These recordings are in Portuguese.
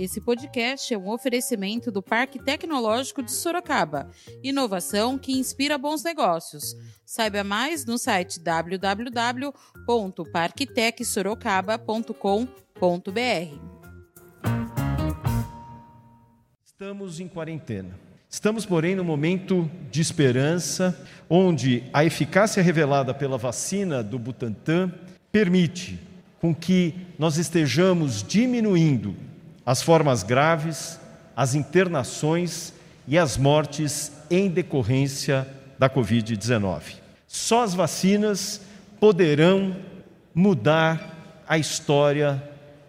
Esse podcast é um oferecimento do Parque Tecnológico de Sorocaba. Inovação que inspira bons negócios. Saiba mais no site www.parktecsorocaba.com.br. Estamos em quarentena. Estamos, porém, no momento de esperança, onde a eficácia revelada pela vacina do Butantan permite com que nós estejamos diminuindo as formas graves, as internações e as mortes em decorrência da Covid-19. Só as vacinas poderão mudar a história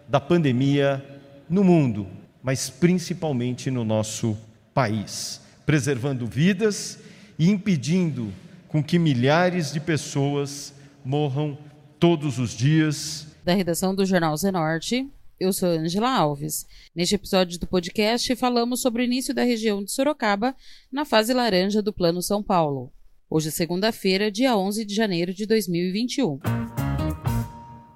da pandemia no mundo, mas principalmente no nosso país, preservando vidas e impedindo com que milhares de pessoas morram todos os dias. Da redação do Jornal Zenorte, eu sou Angela Alves. Neste episódio do podcast, falamos sobre o início da região de Sorocaba na fase laranja do Plano São Paulo. Hoje é segunda-feira, dia 11 de janeiro de 2021.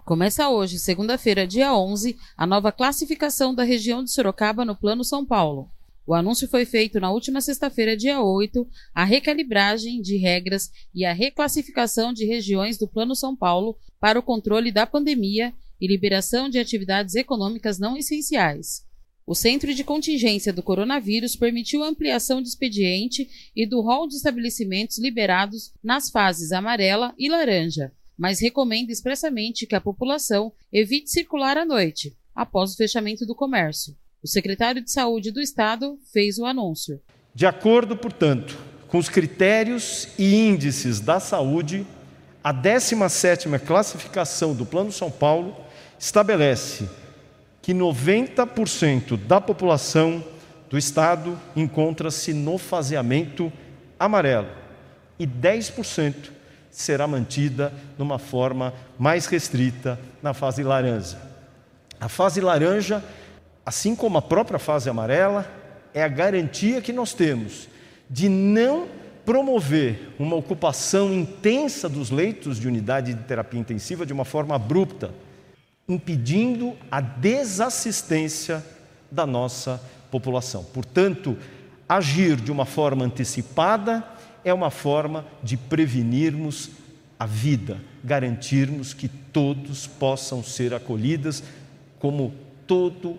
Começa hoje, segunda-feira, dia 11, a nova classificação da região de Sorocaba no Plano São Paulo. O anúncio foi feito na última sexta-feira, dia 8, a recalibragem de regras e a reclassificação de regiões do Plano São Paulo para o controle da pandemia e liberação de atividades econômicas não essenciais. O Centro de Contingência do Coronavírus permitiu a ampliação de expediente e do rol de estabelecimentos liberados nas fases amarela e laranja, mas recomenda expressamente que a população evite circular à noite, após o fechamento do comércio. O secretário de Saúde do Estado fez o anúncio. De acordo, portanto, com os critérios e índices da saúde, a 17ª classificação do Plano São Paulo estabelece que 90% da população do estado encontra-se no faseamento amarelo e 10% será mantida numa forma mais restrita na fase laranja. A fase laranja assim como a própria fase amarela, é a garantia que nós temos de não promover uma ocupação intensa dos leitos de unidade de terapia intensiva de uma forma abrupta, impedindo a desassistência da nossa população. Portanto, agir de uma forma antecipada é uma forma de prevenirmos a vida, garantirmos que todos possam ser acolhidos como todo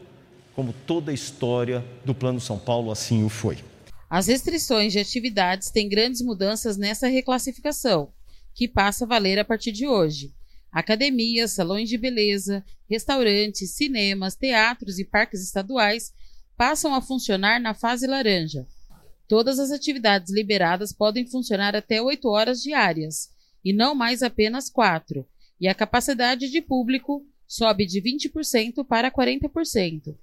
como toda a história do Plano São Paulo assim o foi. As restrições de atividades têm grandes mudanças nessa reclassificação, que passa a valer a partir de hoje. Academias, salões de beleza, restaurantes, cinemas, teatros e parques estaduais passam a funcionar na fase laranja. Todas as atividades liberadas podem funcionar até 8 horas diárias, e não mais apenas 4, e a capacidade de público sobe de 20% para 40%.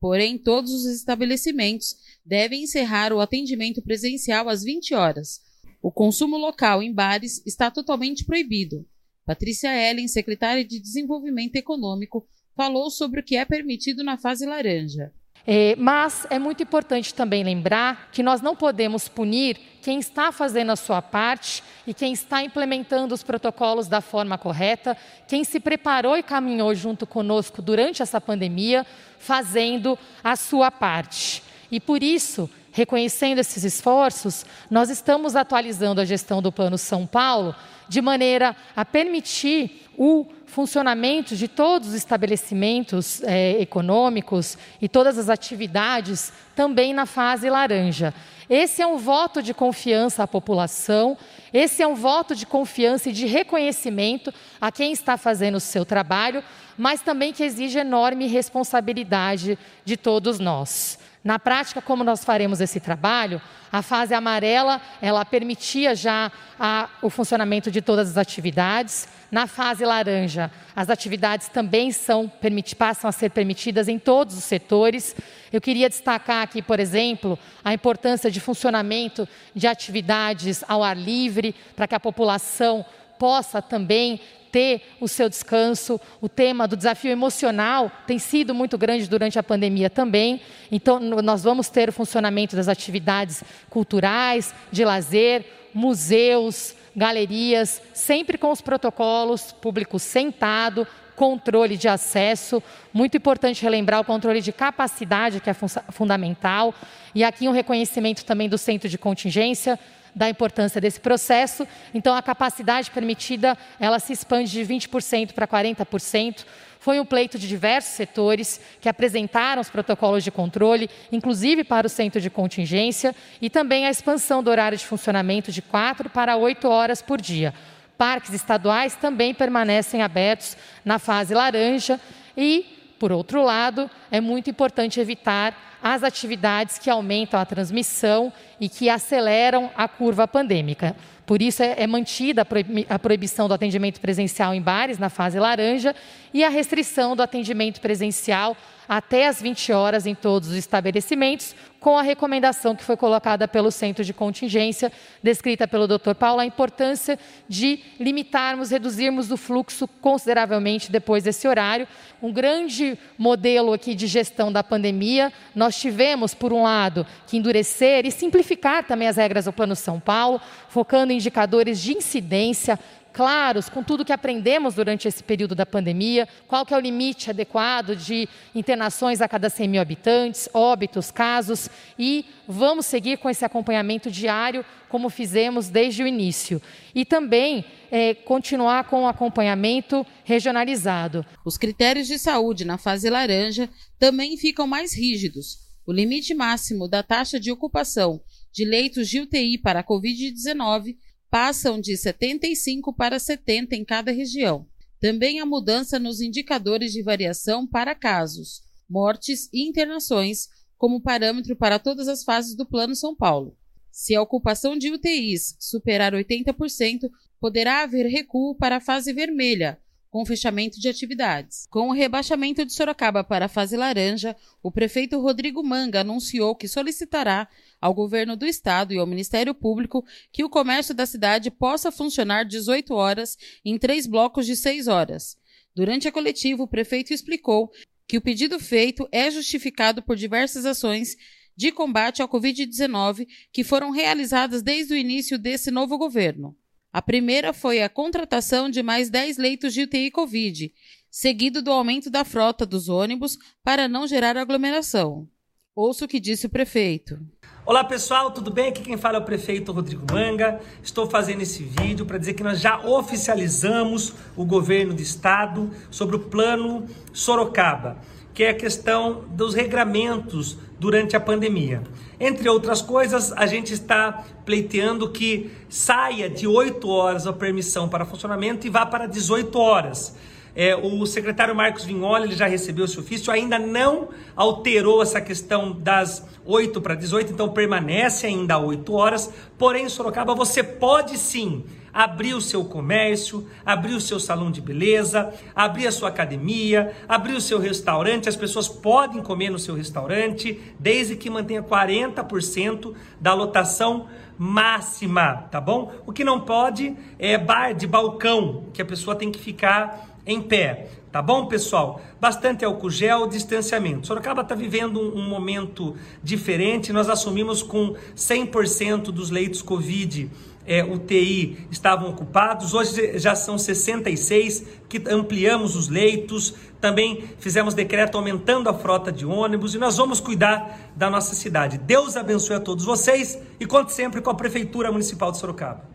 Porém, todos os estabelecimentos devem encerrar o atendimento presencial às 20 horas. O consumo local em bares está totalmente proibido. Patrícia Ellen, secretária de Desenvolvimento Econômico, falou sobre o que é permitido na fase laranja. É, mas é muito importante também lembrar que nós não podemos punir quem está fazendo a sua parte e quem está implementando os protocolos da forma correta, quem se preparou e caminhou junto conosco durante essa pandemia, fazendo a sua parte. E por isso, reconhecendo esses esforços, nós estamos atualizando a gestão do Plano São Paulo de maneira a permitir o funcionamento de todos os estabelecimentos é, econômicos e todas as atividades também na fase laranja. Esse é um voto de confiança à população, esse é um voto de confiança e de reconhecimento a quem está fazendo o seu trabalho, mas também que exige enorme responsabilidade de todos nós. Na prática, como nós faremos esse trabalho, a fase amarela, ela permitia já a, o funcionamento de todas as atividades. Na fase laranja, as atividades também são, passam a ser permitidas em todos os setores. Eu queria destacar aqui, por exemplo, a importância de funcionamento de atividades ao ar livre, para que a população possa também ter o seu descanso. O tema do desafio emocional tem sido muito grande durante a pandemia também. Então, nós vamos ter o funcionamento das atividades culturais, de lazer, museus, galerias, sempre com os protocolos, público sentado, controle de acesso. Muito importante relembrar o controle de capacidade, que é fundamental. E aqui um reconhecimento também do centro de contingência, da importância desse processo. Então, a capacidade permitida, ela se expande de 20% para 40%. Foi um pleito de diversos setores que apresentaram os protocolos de controle, inclusive para o centro de contingência, e também a expansão do horário de funcionamento de 4 para 8 horas por dia. Parques estaduais também permanecem abertos na fase laranja e, por outro lado, é muito importante evitar as atividades que aumentam a transmissão e que aceleram a curva pandêmica. Por isso é, é mantida a proibição do atendimento presencial em bares na fase laranja e a restrição do atendimento presencial até as 20 horas em todos os estabelecimentos, com a recomendação que foi colocada pelo Centro de Contingência, descrita pelo Dr. Paulo, a importância de limitarmos, reduzirmos o fluxo consideravelmente depois desse horário. Um grande modelo aqui de gestão da pandemia, nós tivemos, por um lado, que endurecer e simplificar também as regras do Plano São Paulo, focando em indicadores de incidência, claros com tudo que aprendemos durante esse período da pandemia, qual que é o limite adequado de internações a cada 100 mil habitantes, óbitos, casos, e vamos seguir com esse acompanhamento diário, como fizemos desde o início. E também é, continuar com o acompanhamento regionalizado. Os critérios de saúde na fase laranja também ficam mais rígidos. O limite máximo da taxa de ocupação de leitos de UTI para a Covid-19 passam de 75 para 70 em cada região. Também há mudança nos indicadores de variação para casos, mortes e internações, como parâmetro para todas as fases do Plano São Paulo. Se a ocupação de UTIs superar 80%, poderá haver recuo para a fase vermelha, com fechamento de atividades. Com o rebaixamento de Sorocaba para a fase laranja, o prefeito Rodrigo Manga anunciou que solicitará ao governo do estado e ao Ministério Público que o comércio da cidade possa funcionar 18 horas em três blocos de 6 horas. Durante a coletiva, o prefeito explicou que o pedido feito é justificado por diversas ações de combate ao Covid-19 que foram realizadas desde o início desse novo governo. A primeira foi a contratação de mais 10 leitos de UTI Covid, seguido do aumento da frota dos ônibus para não gerar aglomeração. Ouça o que disse o prefeito. Olá pessoal, tudo bem? Aqui quem fala é o prefeito Rodrigo Manga. Estou fazendo esse vídeo para dizer que nós já oficializamos o governo do estado sobre o plano Sorocaba, que é a questão dos regramentos durante a pandemia. Entre outras coisas, a gente está pleiteando que saia de 8 horas a permissão para funcionamento e vá para 18 horas. É, o secretário Marcos Vignoli ele já recebeu esse ofício, ainda não alterou essa questão das 8 para 18, então permanece ainda 8 horas. Porém, em Sorocaba, você pode sim abrir o seu comércio, abrir o seu salão de beleza, abrir a sua academia, abrir o seu restaurante. As pessoas podem comer no seu restaurante, desde que mantenha 40% da lotação máxima, tá bom? O que não pode é bar de balcão, que a pessoa tem que ficar em pé. Tá bom, pessoal? Bastante álcool gel, distanciamento. Sorocaba está vivendo um, um, momento diferente. Nós assumimos com 100% dos leitos Covid é, UTI estavam ocupados. Hoje já são 66 que ampliamos os leitos. Também fizemos decreto aumentando a frota de ônibus e nós vamos cuidar da nossa cidade. Deus abençoe a todos vocês e conte sempre com a Prefeitura Municipal de Sorocaba.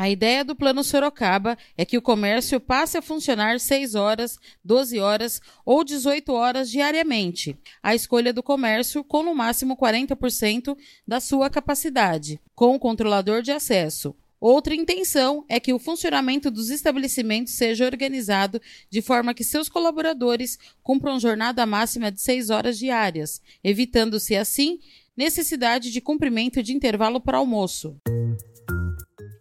A ideia do Plano Sorocaba é que o comércio passe a funcionar 6 horas, 12 horas ou 18 horas diariamente. A escolha do comércio com no máximo 40% da sua capacidade, com o controlador de acesso. Outra intenção é que o funcionamento dos estabelecimentos seja organizado de forma que seus colaboradores cumpram jornada máxima de 6 horas diárias, evitando-se assim necessidade de cumprimento de intervalo para almoço.